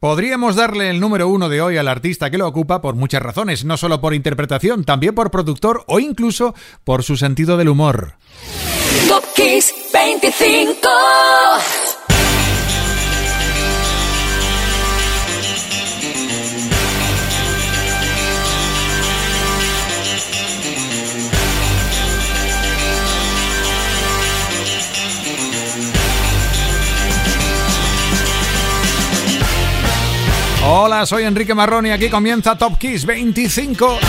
Podríamos darle el número uno de hoy al artista que lo ocupa por muchas razones, no solo por interpretación, también por productor o incluso por su sentido del humor. Top 25 Hola, soy Enrique Marrón y aquí comienza Top Kiss 25.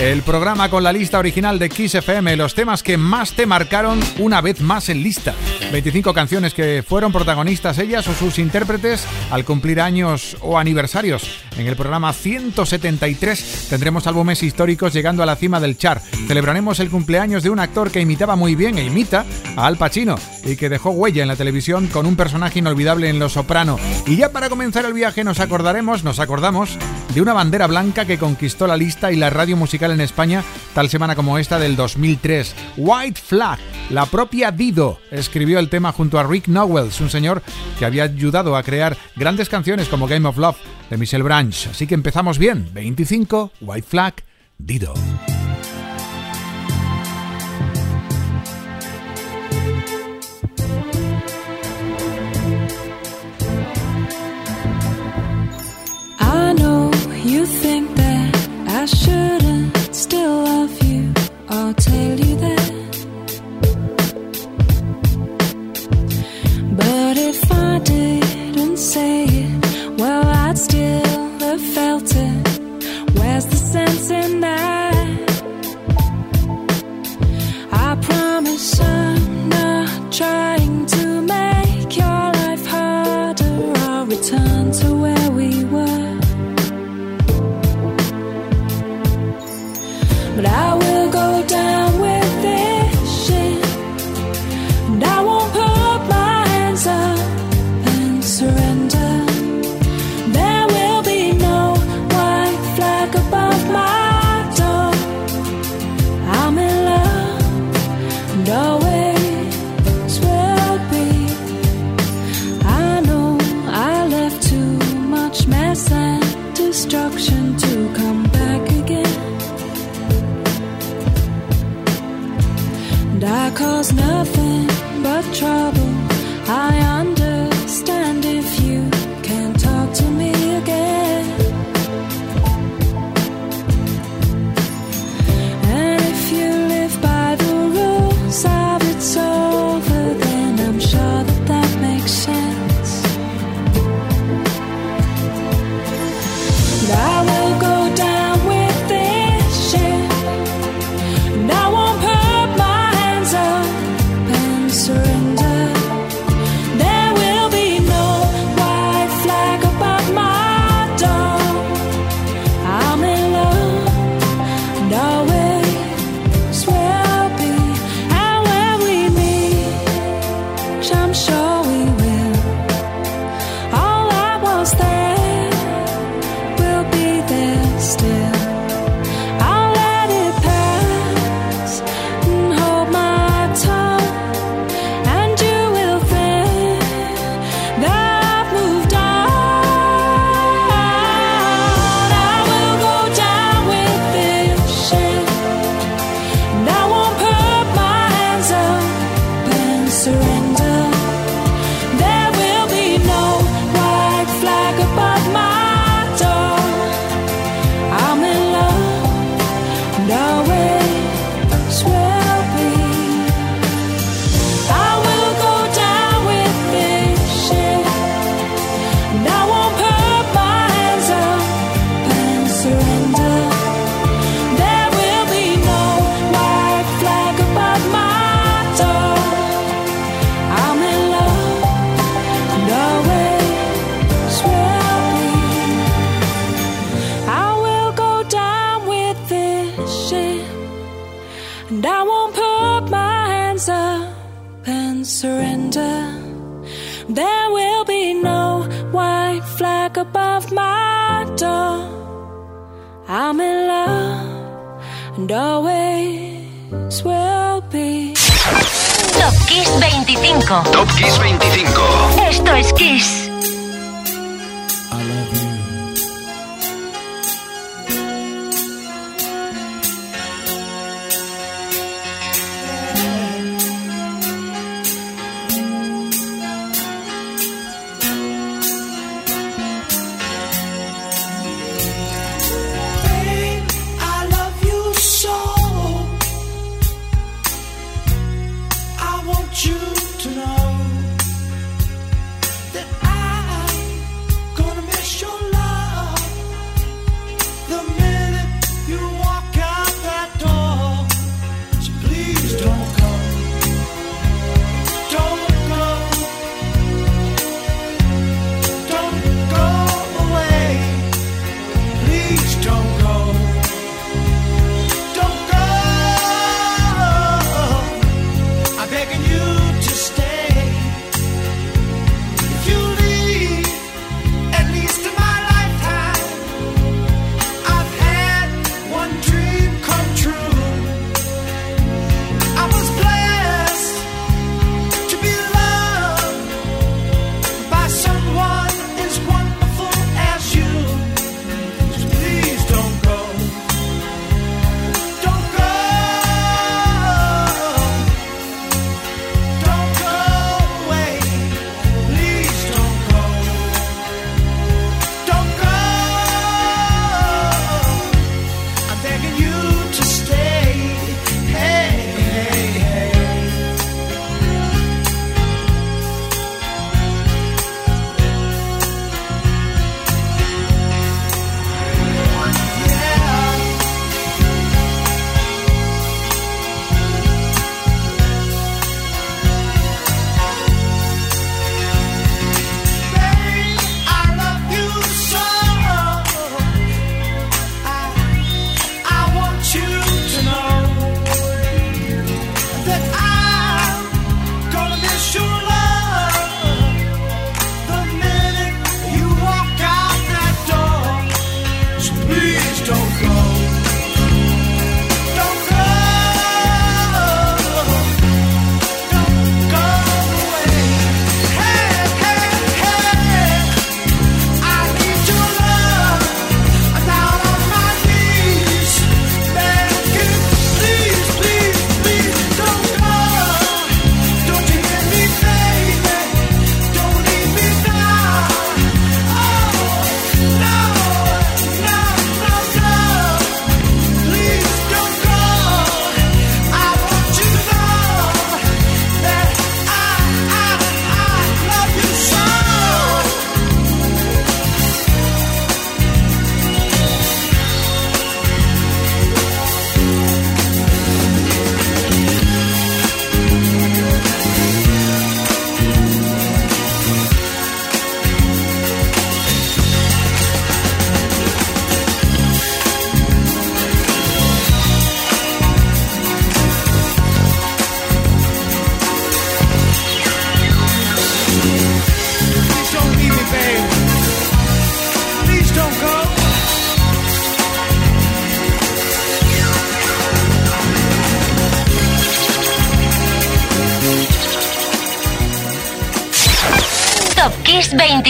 El programa con la lista original de Kiss FM, los temas que más te marcaron una vez más en lista. 25 canciones que fueron protagonistas ellas o sus intérpretes al cumplir años o aniversarios. En el programa 173 tendremos álbumes históricos llegando a la cima del chart. Celebraremos el cumpleaños de un actor que imitaba muy bien e imita a Al Pacino y que dejó huella en la televisión con un personaje inolvidable en Los Soprano. Y ya para comenzar el viaje nos acordaremos, nos acordamos de una bandera blanca que conquistó la lista y la radio musical en España tal semana como esta del 2003. White Flag, la propia Dido escribió el tema junto a Rick Nowells, un señor que había ayudado a crear grandes canciones como Game of Love de Michelle Branch. Así que empezamos bien. 25, White Flag, Dido. Still love you. I'll tell you that.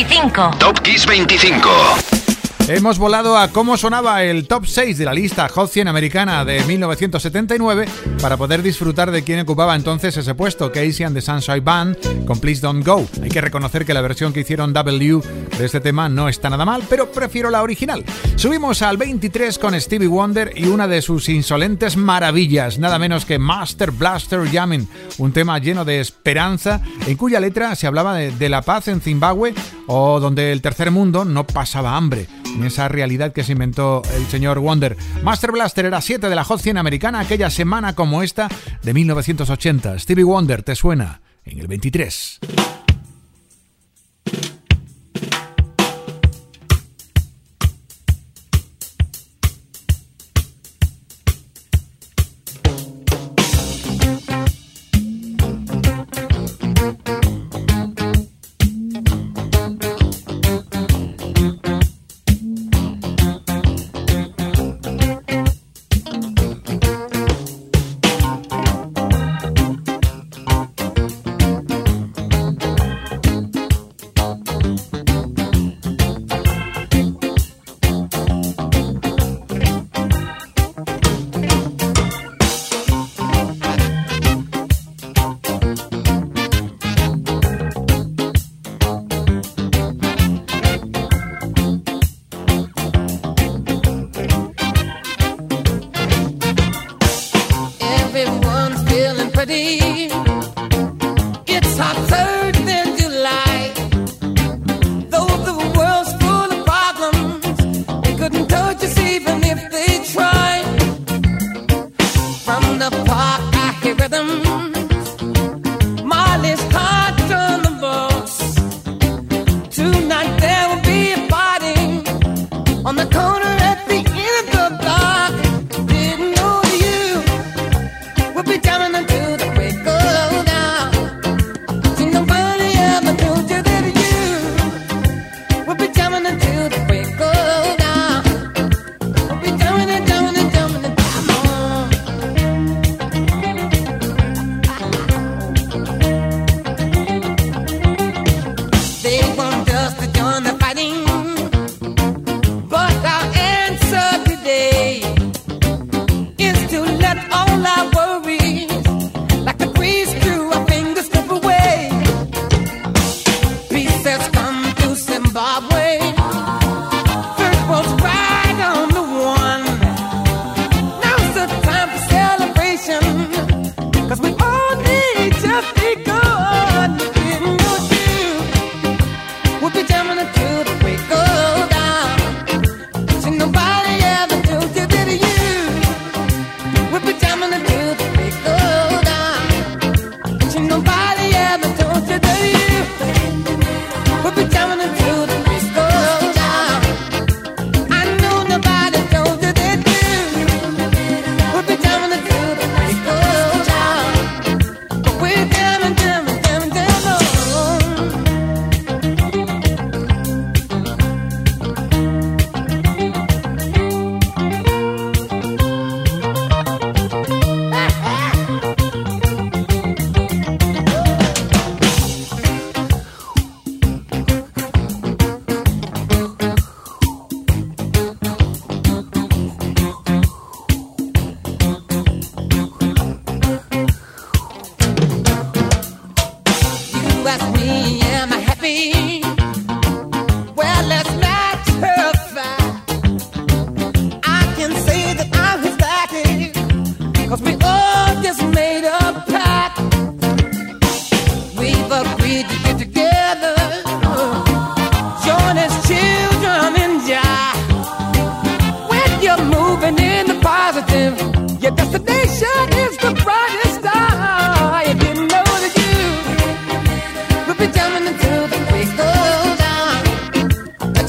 25. Top Kiss 25. Hemos volado a cómo sonaba el top 6 de la lista Hot 100 americana de 1979 para poder disfrutar de quién ocupaba entonces ese puesto, Casey and the Sunshine Band con Please Don't Go. Hay que reconocer que la versión que hicieron W de este tema no está nada mal, pero prefiero la original. Subimos al 23 con Stevie Wonder y una de sus insolentes maravillas, nada menos que Master Blaster Jamming, un tema lleno de esperanza en cuya letra se hablaba de, la paz en Zimbabue o donde el tercer mundo no pasaba hambre esa realidad que se inventó el señor Wonder. Master Blaster era 7 de la Hot 100 americana aquella semana como esta de 1980. Stevie Wonder te suena en el 23.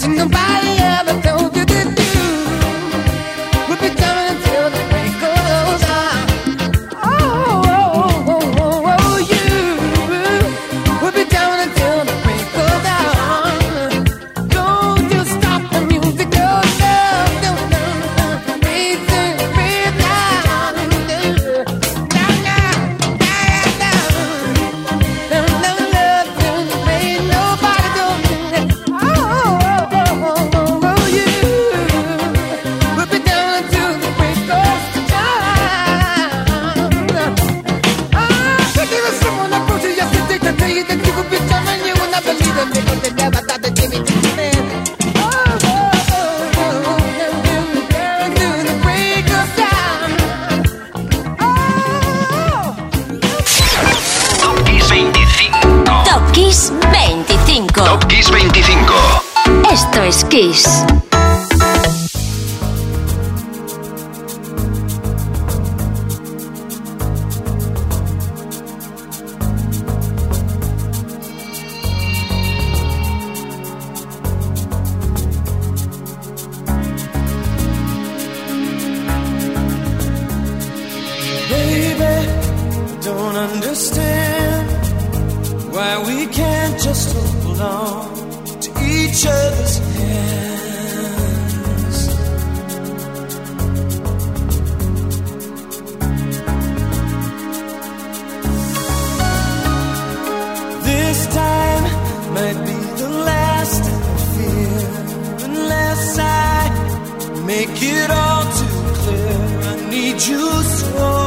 single body might be the last I fear unless I make it all too clear. I need you so.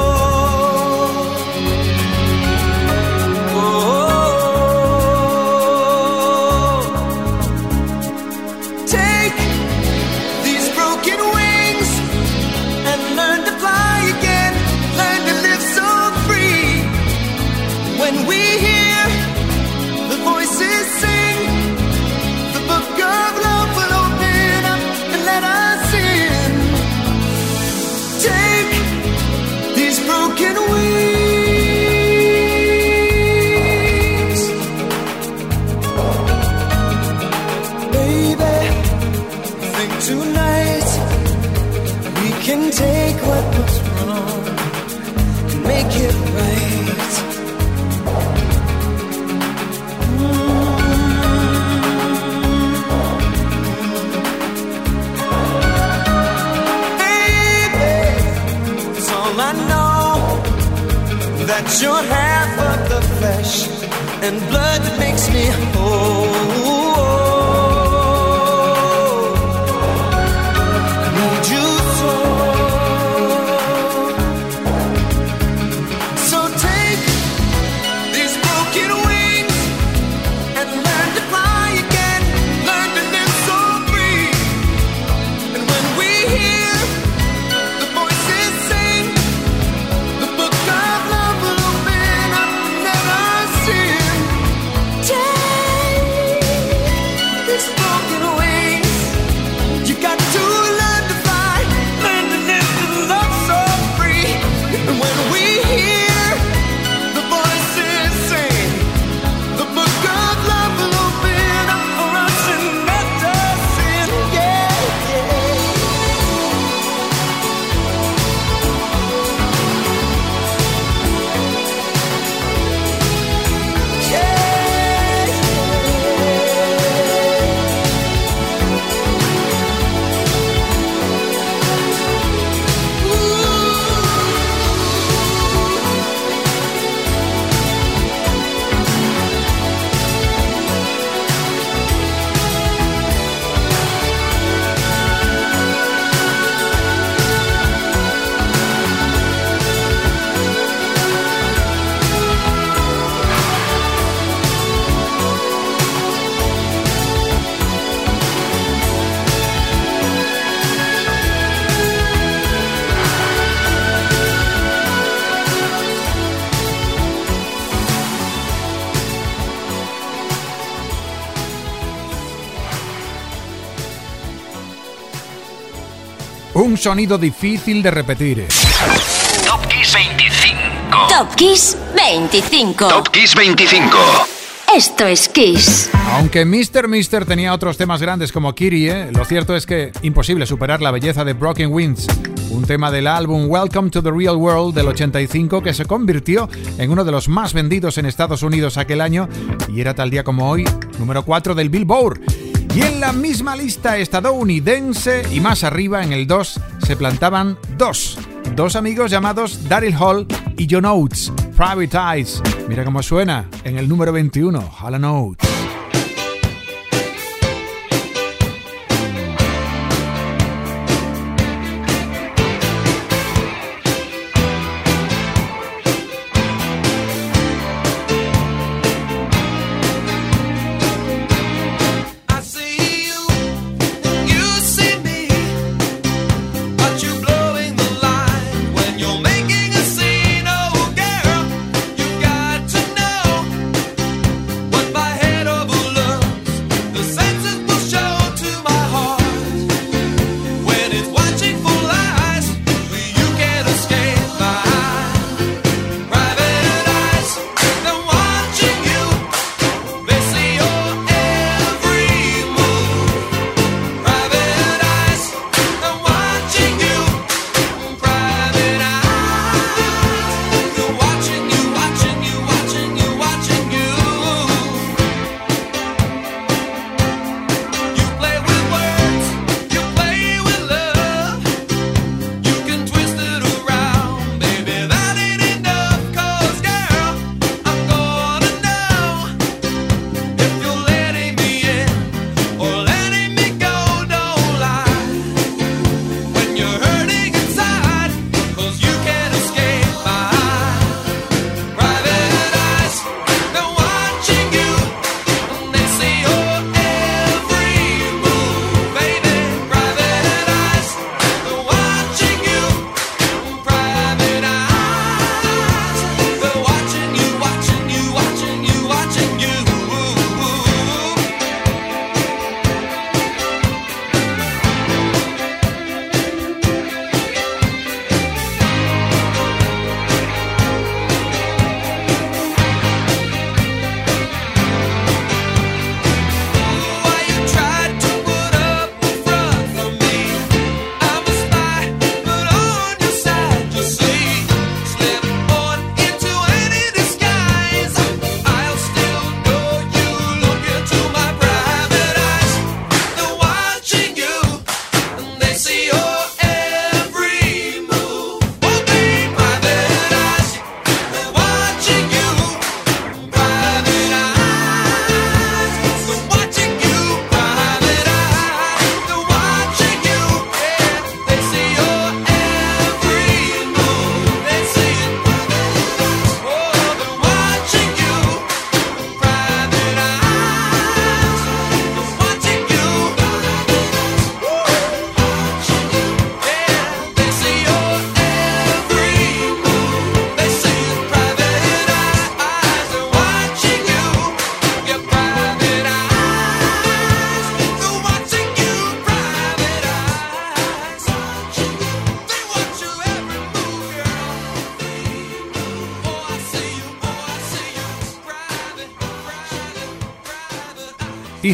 You're half of the flesh and blood that makes me whole. Sonido difícil de repetir. Top Kiss 25. Top Kiss 25. Top Kiss 25. Esto es Kiss. Aunque Mr. Mister tenía otros temas grandes como Kirie, lo cierto es que imposible superar la belleza de Broken Winds, un tema del álbum Welcome to the Real World del 85 que se convirtió en uno de los más vendidos en Estados Unidos aquel año y era tal día como hoy número 4 del Billboard. Y en la misma lista estadounidense y más arriba en el 2 se plantaban dos, dos amigos llamados Daryl Hall y John Oates, Private Eyes. Mira cómo suena en el número 21, Hall Oates.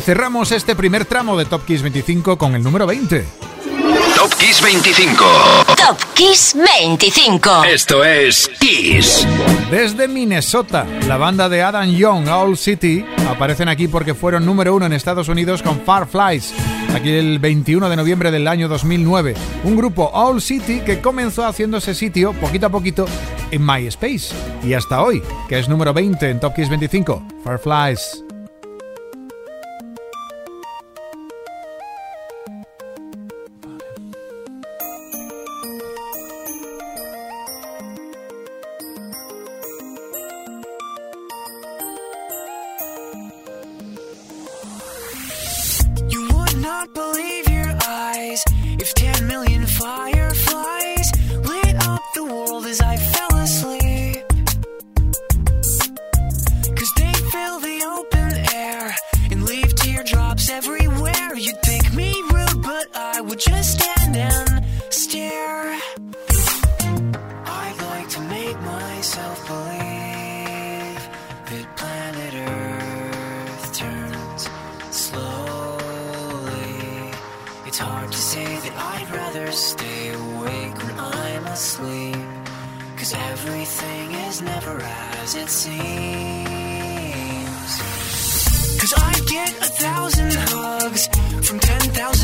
cerramos este primer tramo de Top Kiss 25 con el número 20. Top Kiss 25. Top Kiss 25. Esto es Kiss. Desde Minnesota, la banda de Adam Young, All City, aparecen aquí porque fueron número uno en Estados Unidos con Far Flies, aquí el 21 de noviembre del año 2009. Un grupo All City que comenzó haciéndose sitio poquito a poquito en MySpace y hasta hoy, que es número 20 en Top Kiss 25, Far Flies. asleep. Cause everything is never as it seems. Cause I get a thousand hugs from ten thousand.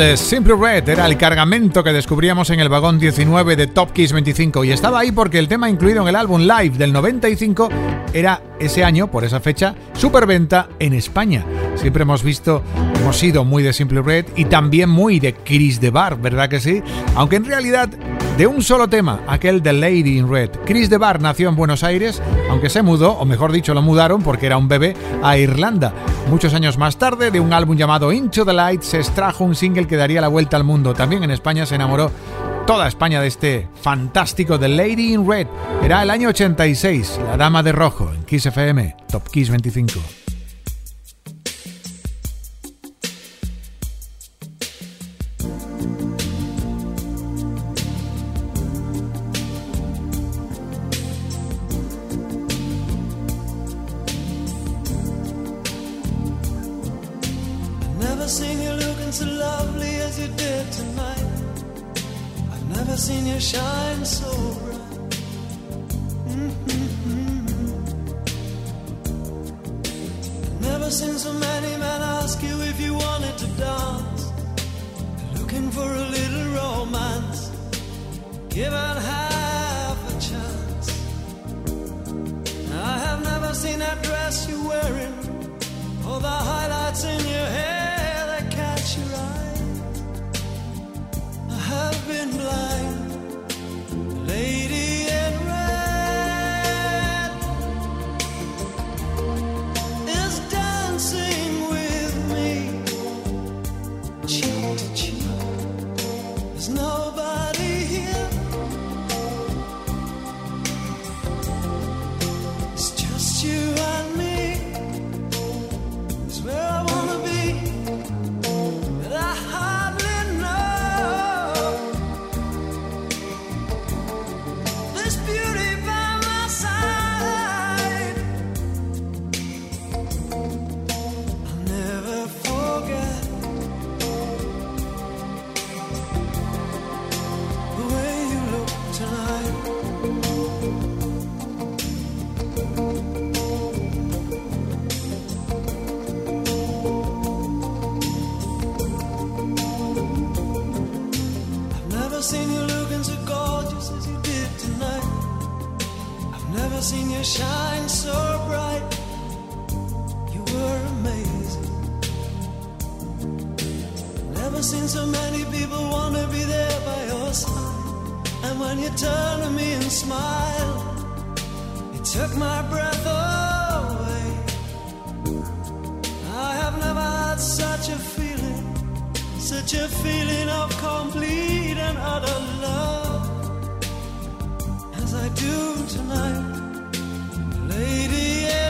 de Simple Red era el cargamento que descubríamos en el vagón 19 de Top Kiss 25 y estaba ahí porque el tema incluido en el álbum Live del 95 era ese año, por esa fecha, superventa en España. Siempre hemos visto, hemos sido muy de Simple Red y también muy de Chris de Bar, ¿verdad que sí? Aunque en realidad de un solo tema, aquel de Lady in Red. Chris de DeBar nació en Buenos Aires, aunque se mudó, o mejor dicho, lo mudaron porque era un bebé, a Irlanda. Muchos años más tarde, de un álbum llamado Into the Light, se extrajo un single que daría la vuelta al mundo. También en España se enamoró toda España de este fantástico The Lady in Red. Era el año 86, La Dama de Rojo, en Kiss FM, Top Kiss 25. given such a feeling, such a feeling of complete and utter love. As I do tonight, Lady.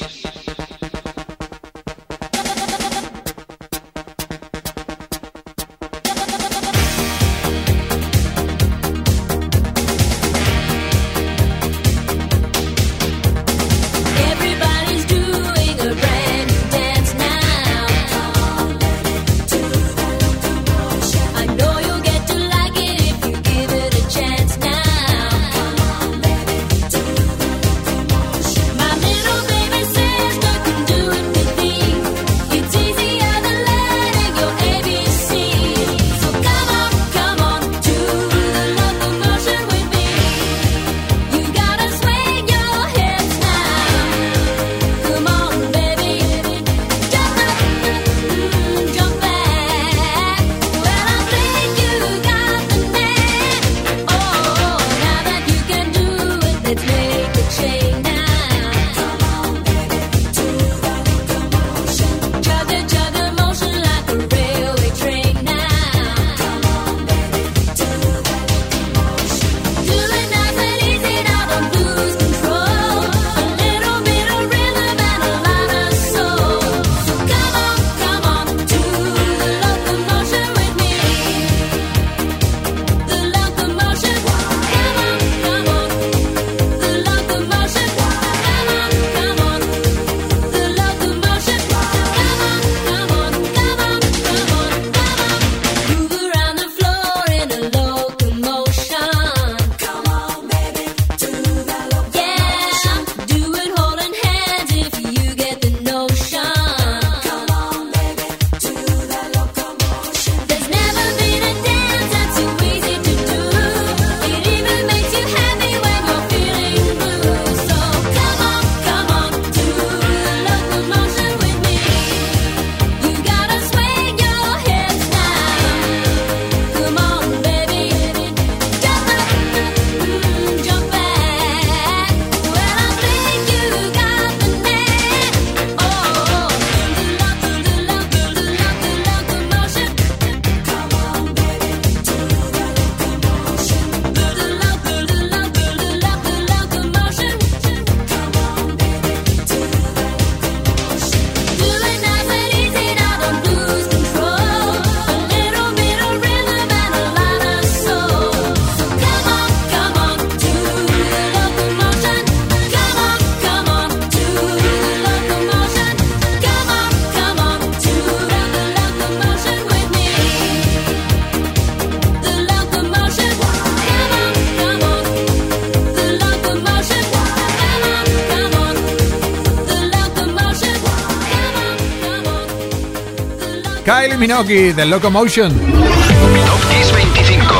Minogue de Locomotion. Topkiss 25.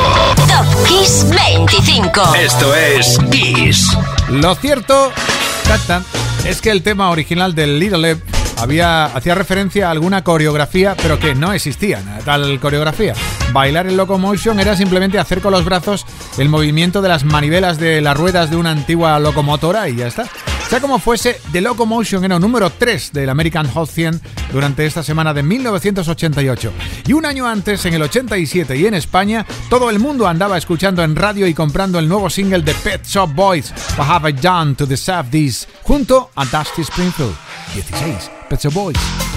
Topkiss 25. Esto es Kiss. Lo cierto tata, es que el tema original del Little Ebb había, hacía referencia a alguna coreografía, pero que no existía tal coreografía. Bailar en locomotion era simplemente hacer con los brazos el movimiento de las manivelas de las ruedas de una antigua locomotora y ya está. Sea como fuese, The Locomotion era número 3 del American Hot 100 durante esta semana de 1988. Y un año antes, en el 87 y en España, todo el mundo andaba escuchando en radio y comprando el nuevo single de Pet Shop Boys, What Have I Done to Deserve This, junto a Dusty Springfield. 16, Pet Shop Boys.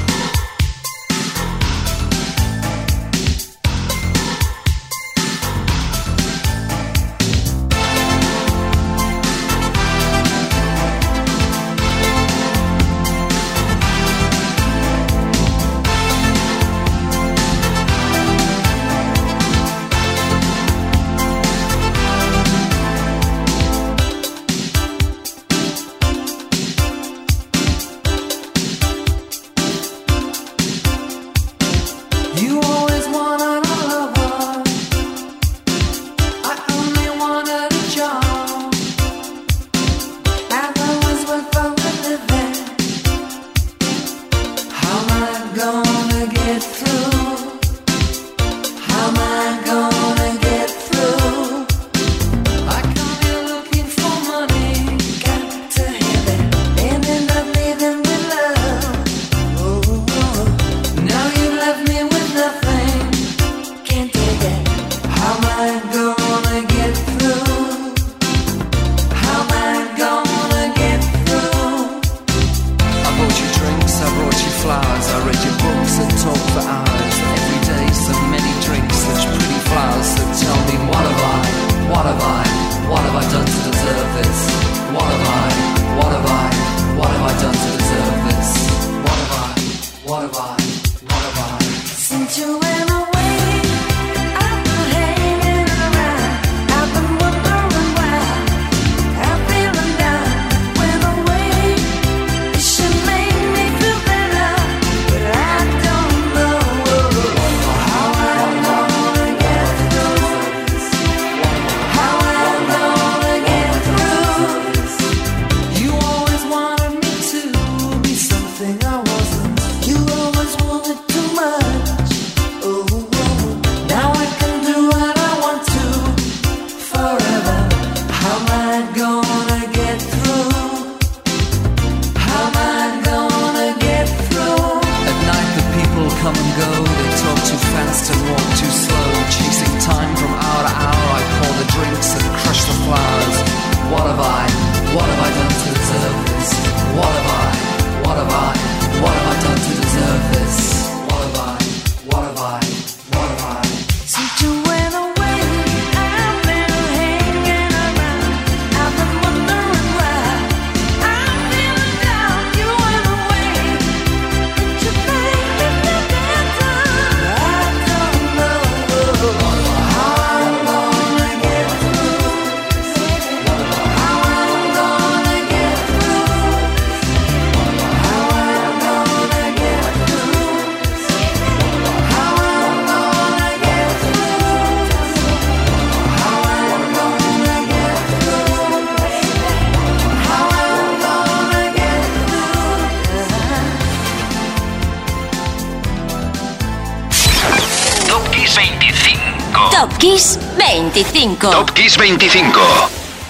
625.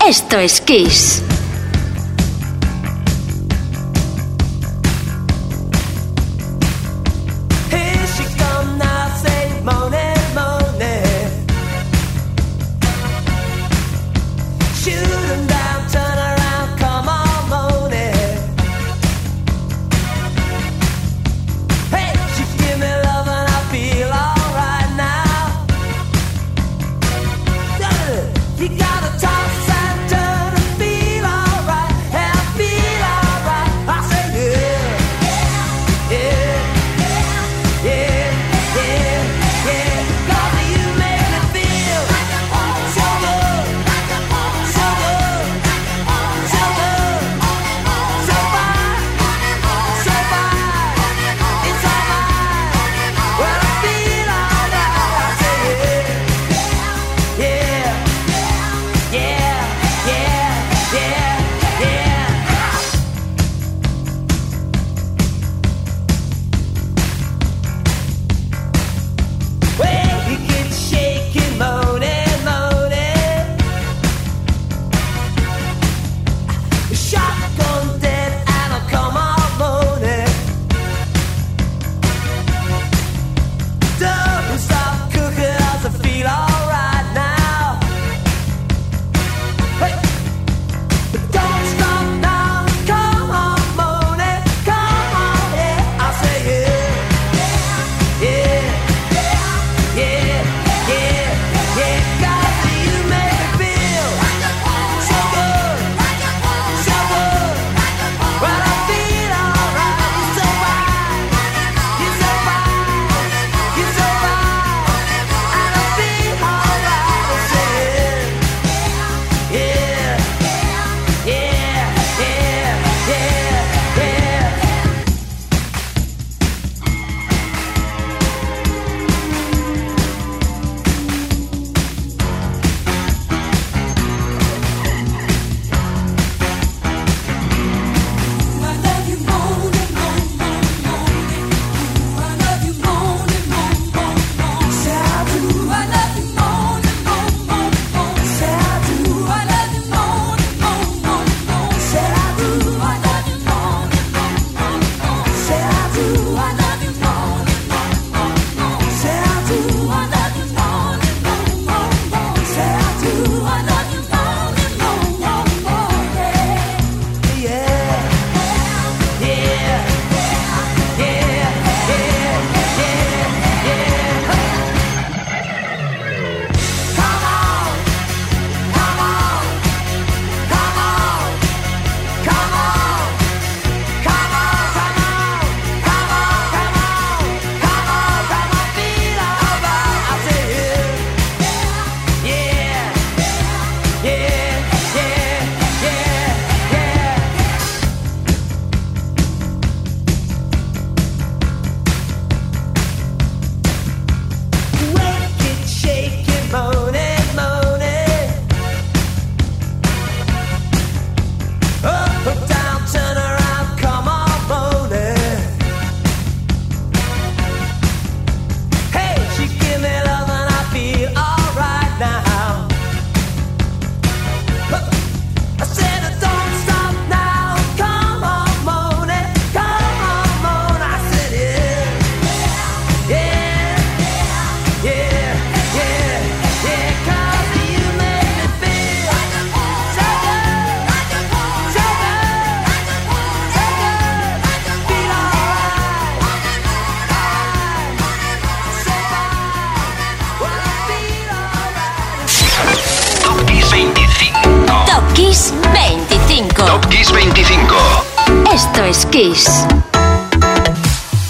Esto es Kiss.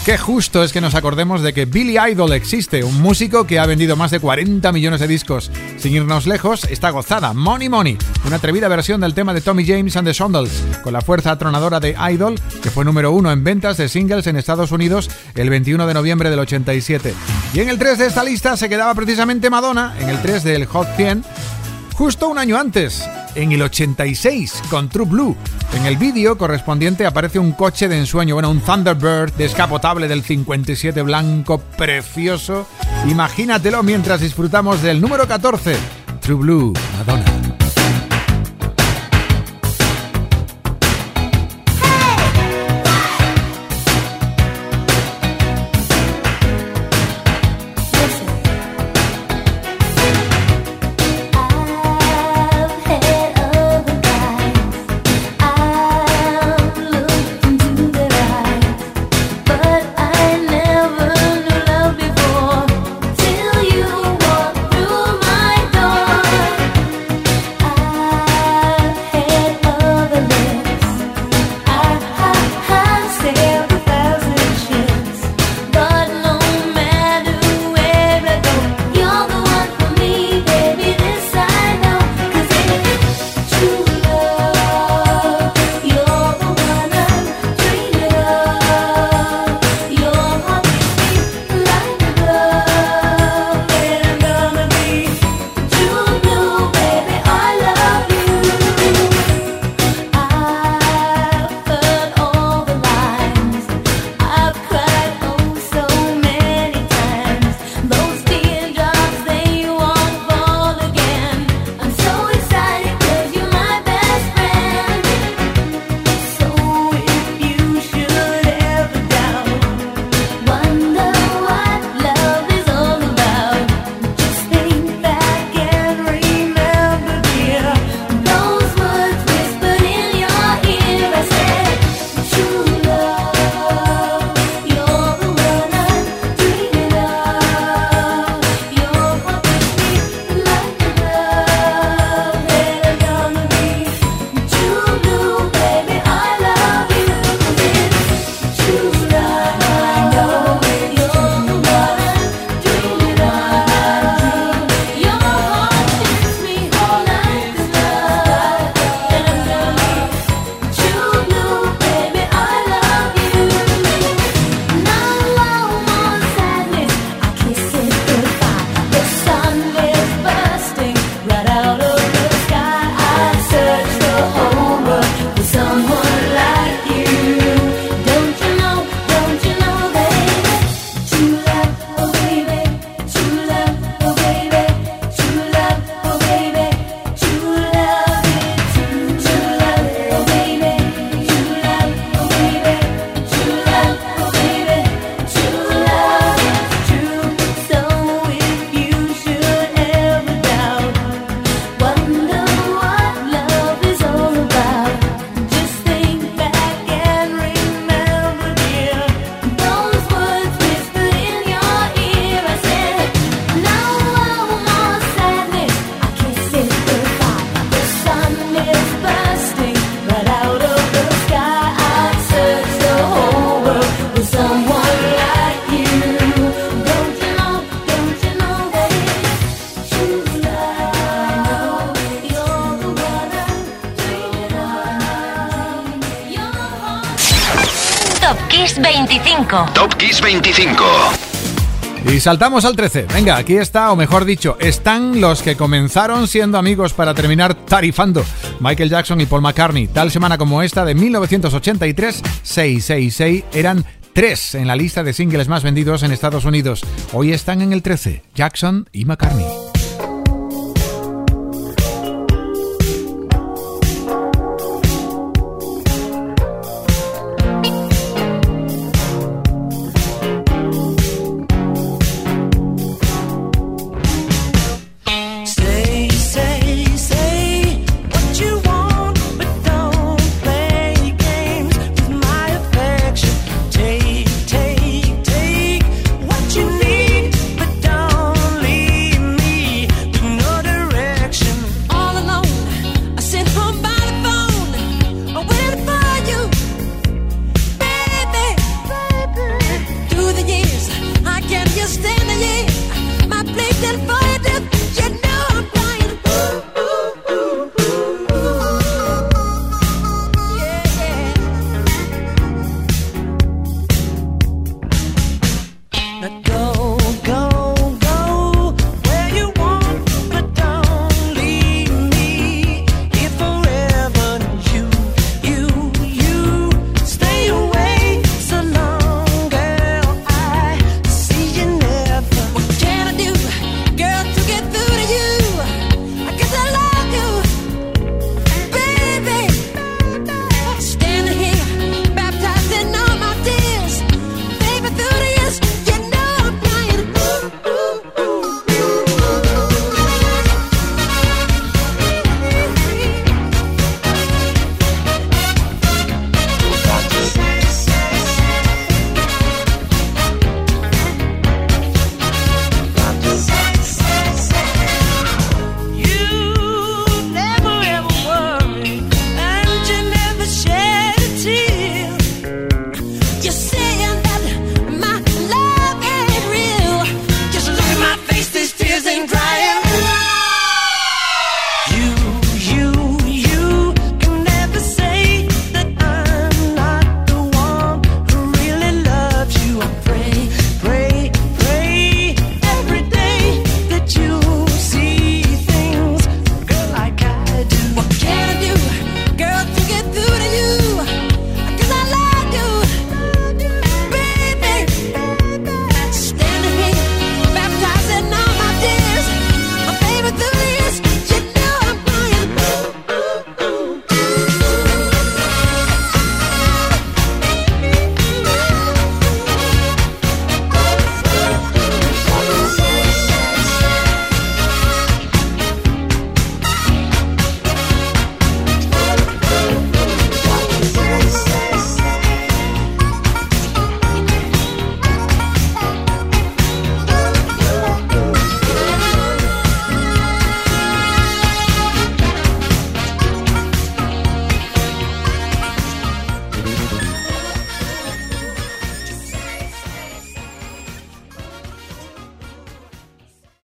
Qué justo es que nos acordemos de que Billy Idol existe, un músico que ha vendido más de 40 millones de discos. Sin irnos lejos, está gozada Money Money, una atrevida versión del tema de Tommy James and the Shondells, con la fuerza atronadora de Idol, que fue número uno en ventas de singles en Estados Unidos el 21 de noviembre del 87. Y en el 3 de esta lista se quedaba precisamente Madonna, en el 3 del Hot 100, justo un año antes, en el 86, con True Blue. En el vídeo correspondiente aparece un coche de ensueño, bueno, un Thunderbird descapotable del 57 blanco, precioso. Imagínatelo mientras disfrutamos del número 14, True Blue, Madonna. Saltamos al 13. Venga, aquí está, o mejor dicho, están los que comenzaron siendo amigos para terminar tarifando. Michael Jackson y Paul McCartney. Tal semana como esta de 1983, 666 eran tres en la lista de singles más vendidos en Estados Unidos. Hoy están en el 13, Jackson y McCartney.